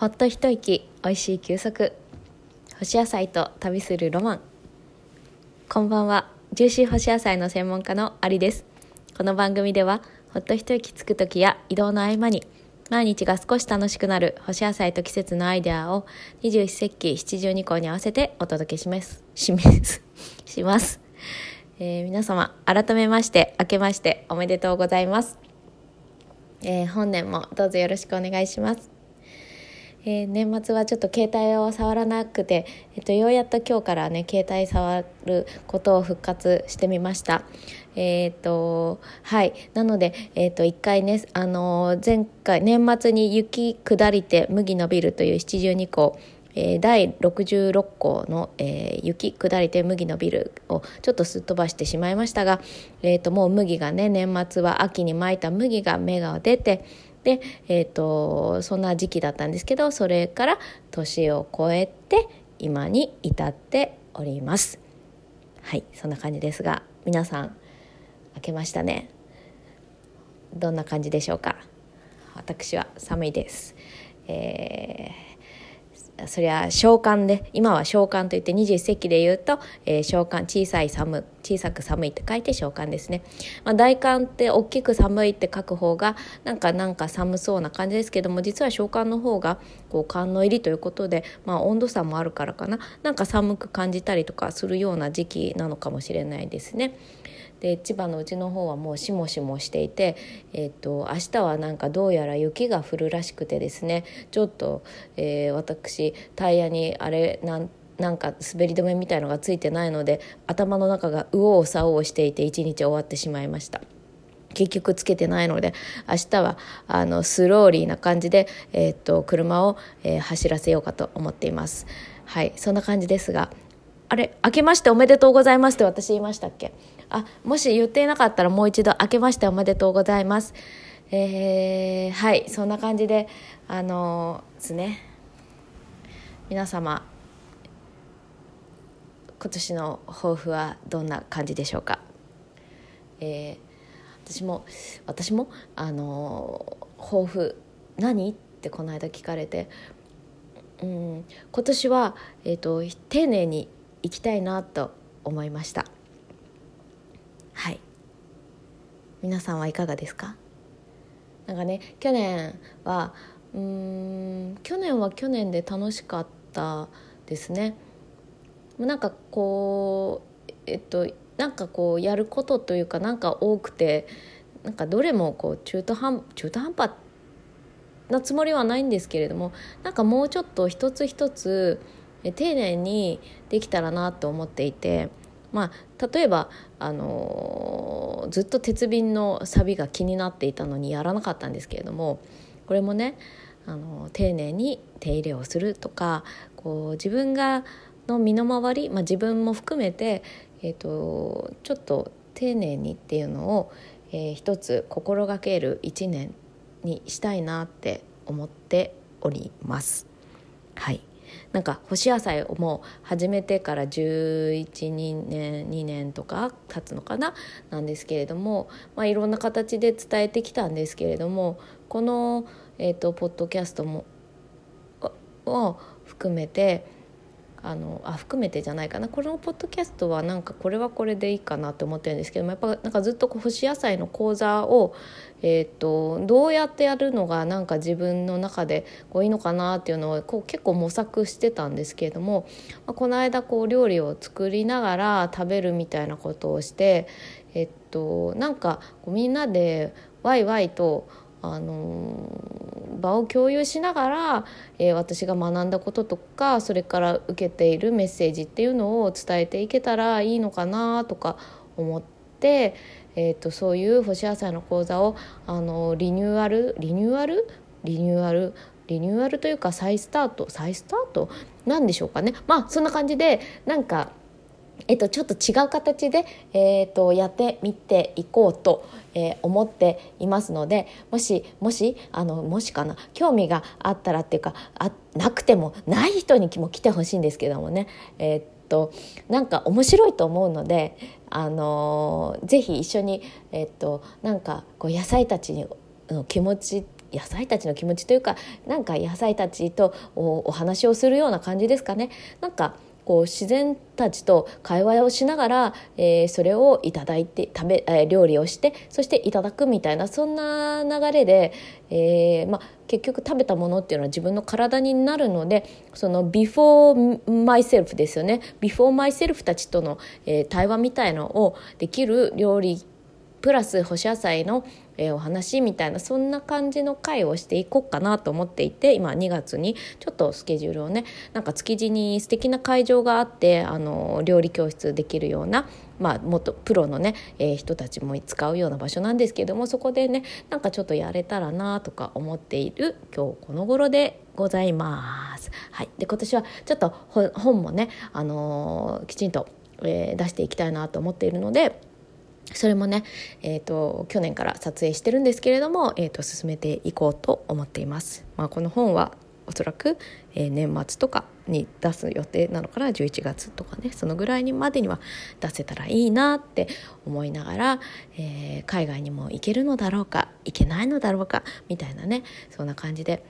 ほっと一息おいしい休息。干し野菜と旅するロマン。こんばんはジューシー干し野菜の専門家のアリです。この番組ではほっと一息つく時や移動の合間に毎日が少し楽しくなる干し野菜と季節のアイデアを21世紀七十二項に合わせてお届けします。します。します、えー、皆様改めまして明けましておめでとうございます。えー、本年もどうぞよろしくお願いします。えー、年末はちょっと携帯を触らなくて、えっと、ようやっと今日からね携帯触ることを復活してみました。えー、っとはいなので、えー、っと1回ね、あの前回年末に雪下りて麦伸びるという七十二項えー、第66項の、えー、雪下りて麦のビルをちょっとすっ飛ばしてしまいましたが、えーと、もう麦がね年末は秋にまいた麦が芽が出てで、えーと、そんな時期だったんですけどそれから年を超えて今に至っております。はいそんな感じですが皆さん明けましたね。どんな感じでしょうか？私は寒いです、えーそりゃ召喚で今は召喚といって21世紀で言うと、えー、召喚小さい寒小さく寒いって書いて召喚ですね、まあ、大寒って大きく寒いって書く方がなんかなんか寒そうな感じですけども実は召喚の方がこう寒の入りということで、まあ、温度差もあるからかななんか寒く感じたりとかするような時期なのかもしれないですね。で千葉のうちの方はもうしもしもしていて、えーと、明日はなんかどうやら雪が降るらしくてですねちょっと、えー、私タイヤにあれなんなんか滑り止めみたいのがついてないので頭の中が右往左往していて一日終わってしまいました。結局つけてないので明日はあのスローリーな感じで、えー、っと車を、えー、走らせようかと思っています。はい。そんな感じですがあれ明けましておめでとうございますって私言いましたっけ？あもし言っていなかったらもう一度明けましておめでとうございます。えー、はい。そんな感じであのー、ですね。皆様今年の抱負はどんな感じでしょうか、えー、私も私もあの抱負何？ってこの間聞かれてうん今年は、えーと丁寧にいきたいなと思いました。はい。皆さんはいかがですか？なんかね去年はうん去年は去年で楽しかったですね。なんかこうえっとなんかこうやることというかなんか多くてなんかどれもこう中途半中途半端なつもりはないんですけれどもなんかもうちょっと一つ一つ丁寧にできたらなと思っていて、まあ、例えば、あのずっと鉄瓶のサビが気になっていたのにやらなかったんですけれどもこれもね、あの丁寧に手入れをするとかこう自分がの身の回り、まあ、自分も含めて、えーと、ちょっと丁寧にっていうのを、えー、一つ心がける一年にしたいなって思っております。はいなんか干し野菜をもう始めてから112年2年とか経つのかな？なんですけれども、まあ、いろんな形で伝えてきたんですけれどもこの、えーと、ポッドキャストもを含めてあのあ含めてじゃないかな。このポッドキャストはなんかこれはこれでいいかなと思ってるんですけどもやっぱなんかずっと干し野菜の講座を、えーと、どうやってやるのがなんか自分の中でこういいのかなっていうのをこう結構模索してたんですけれども、まあ、この間こう料理を作りながら食べるみたいなことをしてえっとなんかこうみんなでワイワイとあの場を共有しながら、えー、私が学んだこととかそれから受けているメッセージっていうのを伝えていけたらいいのかなとか思って、えーと、そういう干し野菜の講座をあのリニューアルリニューアル？リニューアル？リニューアルというか再スタート？再スタート？なんでしょうかね。まあそんな感じでなんかえっと、ちょっと違う形で、えっと、やってみていこうと、えー、思っていますのでもしもしあのもしかな興味があったらっていうかあなくてもない人にも来てほしいんですけどもね、えー、っとなんか面白いと思うので、あのー、ぜひ一緒に、えー、っとなんかこう野菜たちの気持ち野菜たちの気持ちというかなんか野菜たちとお話をするような感じですかね。なんかこう自然たちと会話をしながら、えー、それをいただいて食べ、えー、料理をしてそしていただくみたいなそんな流れで、えーま、結局食べたものっていうのは自分の体になるのでそのビフォーマイセルフですよね。ビフォーマイセルフたちとの、えー、対話みたいのをできる料理プラス干し野菜のえ、お話みたいなそんな感じの回をしていこうかなと思っていて今2月にちょっとスケジュールをねなんか築地に素敵な会場があってあの料理教室できるようなまあ、もっとプロのね、えー、人たちも使うような場所なんですけどもそこでねなんかちょっとやれたらなとか思っている今日この頃でございます。はい、で今年はちょっと本もね、あのー、きちんと、えー、出していきたいなと思っているので。それもね、えーと、去年から撮影してるんですけれども、えーと、進めていこうと思っています。まあ、この本はおそらく、えー、年末とかに出す予定なのかな？11月とかねそのぐらいにまでには出せたらいいなって思いながら、えー、海外にも行けるのだろうか行けないのだろうかみたいなねそんな感じで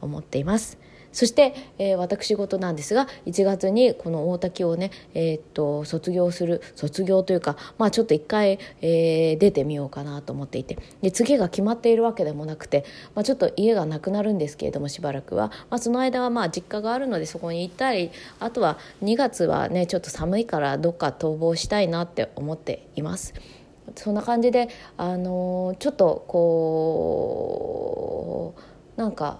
思っています。そして、えー、私事なんですが1月にこの大滝をね、えー、っと卒業する卒業というか、まあ、ちょっと一回、えー、出てみようかなと思っていてで次が決まっているわけでもなくて、まあ、ちょっと家がなくなるんですけれどもしばらくは、まあ、その間はまあ実家があるのでそこに行ったりあとは2月はねちょっと寒いからどっか逃亡したいなって思っています。そんな感じで、あのー、ちょっとこうなんか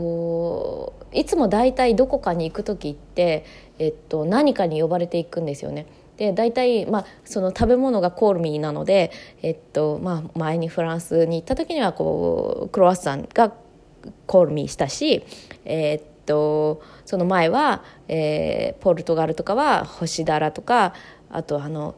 こういつも大体どこかに行く時って、えっと、何かに呼ばれていくんですよね。で大体、まあ、その食べ物がコールミーなので、えっとまあ、前にフランスに行った時にはこうクロワッサンがコールミーしたし、えっとその前は、えー、ポルトガルとかは星だらとかあとあの、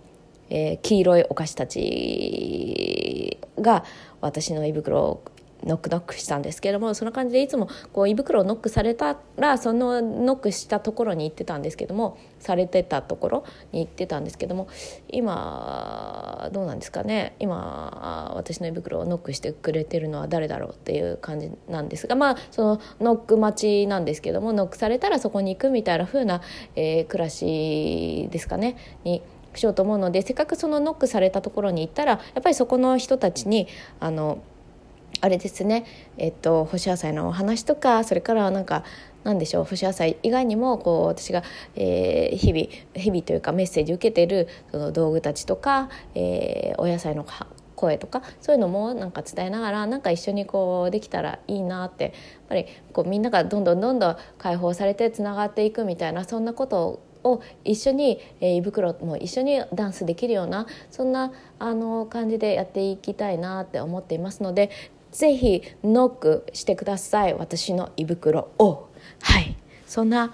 えー、黄色いお菓子たちが私の胃袋ノックノックしたんですけれどもそんな感じでいつもこう胃袋をノックされたらそのノックしたところに行ってたんですけどもされてたところに行ってたんですけども今どうなんですかね。今私の胃袋をノックしてくれてるのは誰だろうっていう感じなんですがまあそのノック待ちなんですけどもノックされたらそこに行くみたいな風な、えー、暮らしですかねにしようと思うのでせっかくそのノックされたところに行ったらやっぱりそこの人たちにあのあれですね、えっと、干し野菜のお話とかそれからなんか何でしょう干し野菜以外にもこう私が、えー、日々日々というかメッセージ受けてるその道具たちとか、えー、お野菜の声とかそういうのもなんか伝えながらなんか一緒にこうできたらいいなってやっぱりこうみんながどんどんどんどん解放されてつながっていくみたいなそんなことを一緒に、えー、胃袋も一緒にダンスできるようなそんなあの感じでやっていきたいなって思っていますのでぜひノックしてください。私の胃袋を。はい。そんな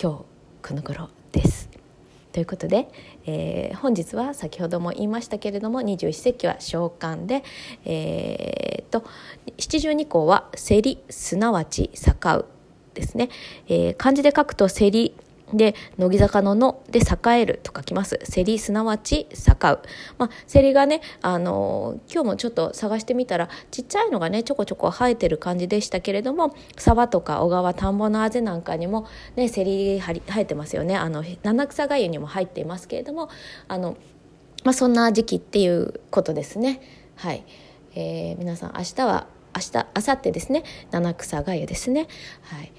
今日この頃です。ということで、えー、本日は先ほども言いましたけれども二十四節気は召喚で、えー、と七十二項は競りすなわち盛うですね、えー、漢字で書くと競りで、乃木坂のので栄えると書きます。競りすなわち栄う。まあ、競りがね、あのー、今日もちょっと探してみたら、ちっちゃいのがね、ちょこちょこ生えてる感じでしたけれども、沢とか小川、田んぼのあぜなんかにも、ね、競り生えてますよね。あの、七草がゆにも入っていますけれども、あの、まあ、そんな時期っていうことですね。はい。えー、皆さん、明日は、明日、明後日ですね、七草がゆですね。はい。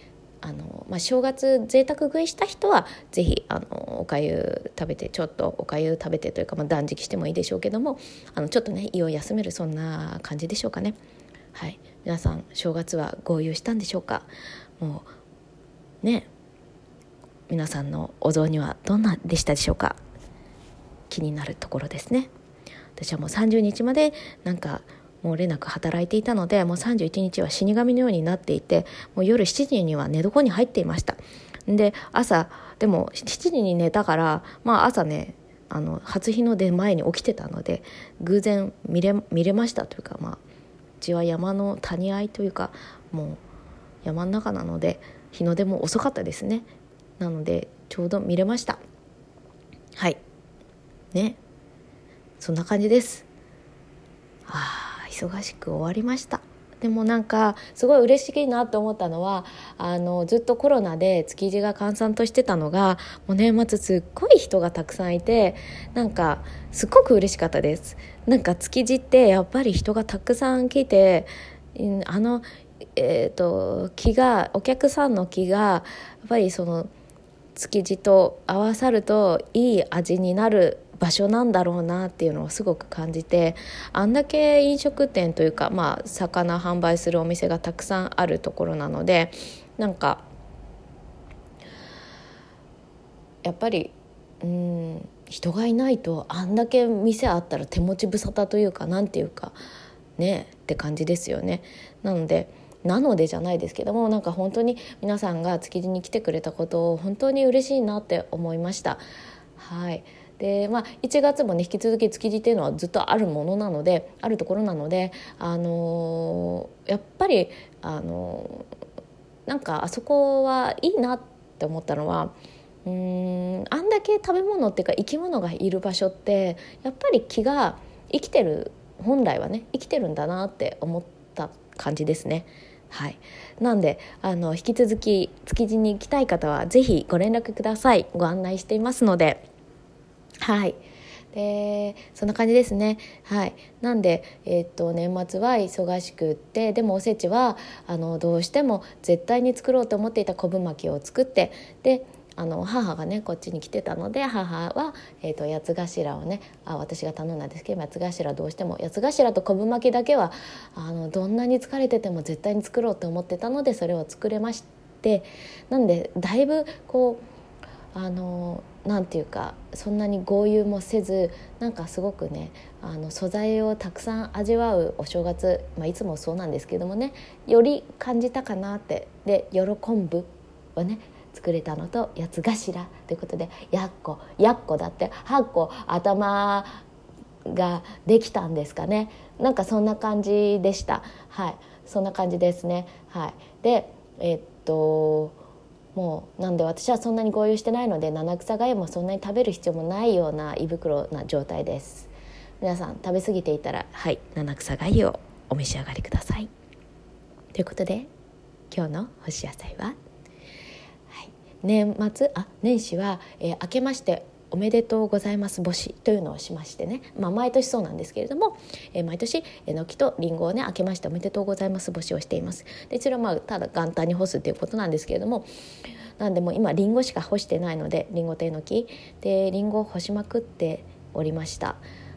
あの、まあ、正月贅沢食いした人は是非あのおかゆ食べてちょっとおかゆ食べてというか、まあ、断食してもいいでしょうけどもあのちょっとね胃を休めるそんな感じでしょうかね。はい、皆さん正月は合流したんでしょうか？もうね。皆さんのお雑煮はどんなでしたでしょうか？気になるところですね。私はもう30日までなんか漏れなく働いていたのでもう31日は死神のようになっていてもう夜7時には寝床に入っていました。で朝でも7時に寝たからまあ朝ねあの初日の出前に起きてたので偶然見れ見れましたというかまあうちは山の谷合というかもう山の中なので日の出も遅かったですね。なのでちょうど見れました。はい。ね。そんな感じです。はあ忙しく終わりました。でもなんかすごい嬉しいなと思ったのはあのずっとコロナで築地が閑散としてたのがもう年末すっごい人がたくさんいてなんかすっごく嬉しかったです。なんか築地ってやっぱり人がたくさん来てあのえーと、気がお客さんの気がやっぱりその築地と合わさるといい味になる場所なんだろうなっていうのをすごく感じてあんだけ飲食店というか、まあ、魚販売するお店がたくさんあるところなのでなんかやっぱりうん人がいないとあんだけ店あったら手持ち無沙汰というかなんていうかねって感じですよね。なのでなのでじゃないですけどもなんか本当に皆さんが築地に来てくれたことを本当に嬉しいなって思いました。はいでまあ、1月もね引き続き築地っていうのはずっとあるものなのであるところなので、あのー、やっぱり、あのー、なんかあそこはいいなって思ったのはうんあんだけ食べ物っていうか生き物がいる場所ってやっぱり気が生きてる本来はね生きてるんだなって思った感じですね。はい、なんであの引き続き築地に行きたい方は是非ご連絡ください。ご案内していますので。はい。でそんな感じですね。はい。なんで、えー、っと年末は忙しくってでもおせちはあのどうしても絶対に作ろうと思っていた昆布巻きを作ってであの母がねこっちに来てたので母は、えーと、八頭をねあ私が頼んだんですけど八頭どうしても八頭と昆布巻きだけはあのどんなに疲れてても絶対に作ろうと思ってたのでそれを作れまして。なんでだいぶこうあのなんていうかそんなに豪遊もせずなんかすごくねあの素材をたくさん味わうお正月、まあ、いつもそうなんですけどもねより感じたかなってで喜ぶはね作れたのと八つ頭。ということでやっこやっこだって8個頭ができたんですかね。なんかそんな感じでした。はい。そんな感じですね。はい。でえっともうなんで私はそんなに合流してないので七草がゆもそんなに食べる必要もないような胃袋な状態です。皆さん食べ過ぎていたらはい七草がゆをお召し上がりください。ということで今日の干し野菜は年末あ年始は、えー、明けましておめでとうございます母子というのをしましてね、まあ、毎年そうなんですけれども、えー、毎年えのきとりんごをね明けましておめでとうございます母子をしています。でそれはまあただ元旦に干すっていうことなんですけれどもなんでも今りんごしか干してないのでりんごとえのき。でりんごを干しまくっておりました。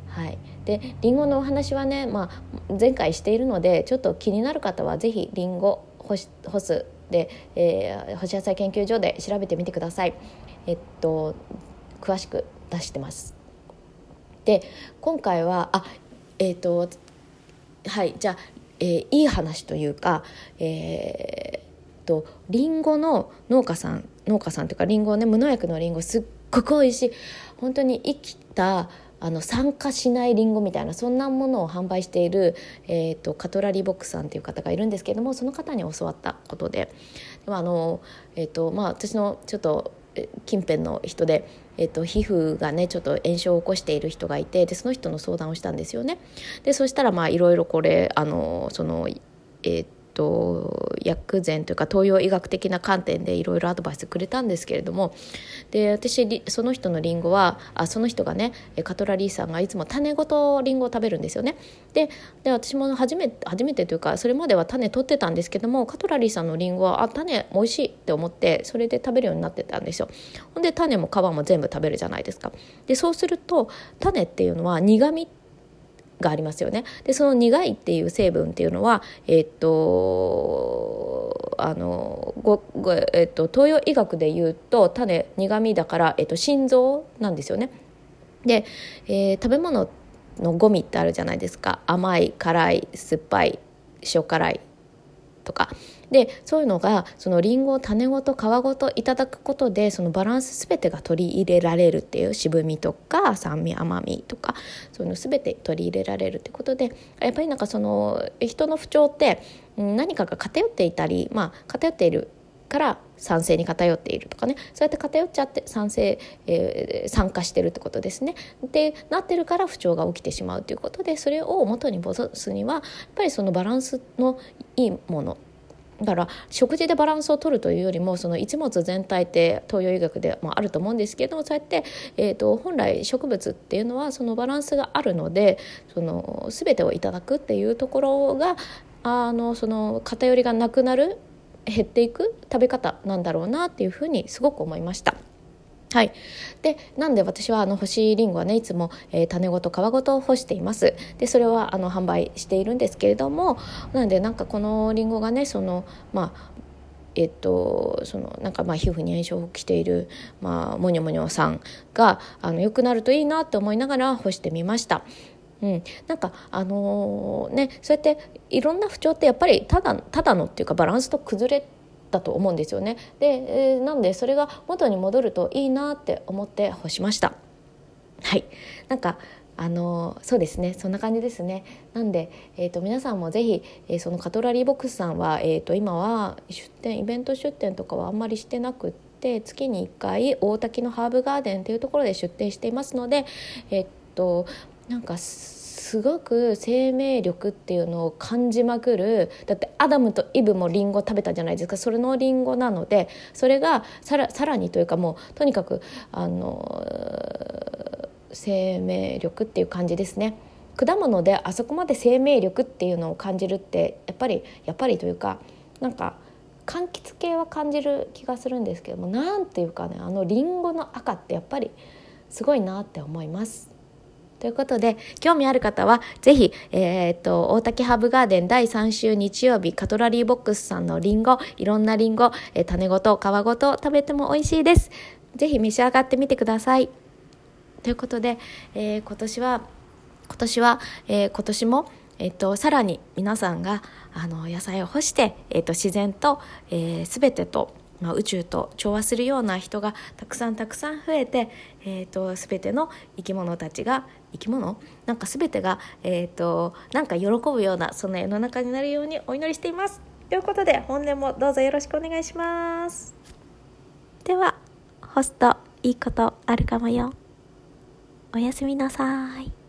はい、でりんごのお話はね、まあ、前回しているのでちょっと気になる方は是非りんご干す。で、えー、干し野菜研究所で調べてみてください。えっと詳しく出してます。で今回はあえっ、とはいじゃあ、えー、いい話というかえー、とりんごの農家さん農家さんというかりんごね無農薬のりんごすっごく美味しい本当に生きたあの酸化しないりんごみたいなそんなものを販売している、えーと、カトラリーボックスさんという方がいるんですけれどもその方に教わったことででもあの、えーとまあ、私のちょっと近辺の人で、えっと、皮膚がねちょっと炎症を起こしている人がいてでその人の相談をしたんですよね。でそしたらまあいろいろこれあのそのえっとと薬膳というか東洋医学的な観点でいろいろアドバイスくれたんですけれどもで私その人のりんごはあその人がねカトラリーさんがいつも種ごとりんごを食べるんですよね。で私も初め初めてというかそれまでは種取ってたんですけどもカトラリーさんのりんごはあ種美味しいって思ってそれで食べるようになってたんですよ。ほんで種も皮も全部食べるじゃないですか。でそうすると種っていうのは苦味がありますよね。でその苦いっていう成分っていうのは、えっ、とあのごご、えっ、と、東洋医学で言うと種苦味だから、えっ、と、心臓なんですよね。で、えー、食べ物のゴミってあるじゃないですか甘い辛い酸っぱい塩辛いとかでそういうのがそのりんごを種ごと皮ごといただくことでそのバランス全てが取り入れられるっていう渋みとか酸味甘みとかそういうの全て取り入れられるってことでやっぱりなんかその人の不調って何かが偏っていたりまあ偏っているから賛成に偏っているとかねそうやって偏っちゃって賛成、えー、参加してるってことですね。でなってるから不調が起きてしまうということでそれを元に戻すにはやっぱりそのバランスのいいものだから食事でバランスを取るというよりもその一物全体って東洋医学でもあると思うんですけどそうやって、えーと、本来植物っていうのはそのバランスがあるのでその全てをいただくっていうところがあのその偏りがなくなる減っていく食べ方なんだろうなっていうふうにすごく思いました。はい、でなんで私はあの干しりんごはねいつも、えー、種ごと皮ごと干しています。でそれはあの販売しているんですけれどもなんでなんかこのりんごがねそのまあえっと、そのなんかまあ皮膚に炎症を起きている、まあ、もにょもにょさんがあの良くなるといいなって思いながら干してみました。うん、なんかあのー、ねそうやっていろんな不調ってやっぱりただただのっていうかバランスと崩れだと思うんですよね。で、えー、なんでそれが元に戻るといいなって思って干しました。はいなんかあのそうですねそんな感じですねなんで、えーと、皆さんもぜひ、えー、そのカトラリーボックスさんは、えーと、今は出店イベント出店とかはあんまりしてなくって月に1回大滝のハーブガーデンというところで出店していますのでえっ、ー、となんかすごく生命力っていうのを感じまくるだってアダムとイブもリンゴ食べたじゃないですかそれのリンゴなのでそれがさらさらにというかもうとにかくあの生命力っていう感じですね。果物であそこまで生命力っていうのを感じるってやっぱりやっぱりというかなんか柑橘系は感じる気がするんですけどもなんていうかねあのりんごの赤ってやっぱりすごいなって思います。ということで、興味ある方は、ぜひ、えー、っと、大竹ハーブガーデン第3週日曜日、カトラリーボックスさんのリンゴ、いろんなリンゴ、えー、種ごと、皮ごと食べても美味しいです。ぜひ召し上がってみてください。ということで、えー、今年は、今年は、え今年も、えっと、さらに皆さんがあの野菜を干して、えっと、自然と、えー、全てとまあ、宇宙と調和するような人がたくさんたくさん増えて、えーと、全ての生き物たちが生き物？なんか全てが、えーと、なんか喜ぶようなそんな世の中になるようにお祈りしています。ということで本年もどうぞよろしくお願いします。ではホストいいことあるかもよ。おやすみなさい。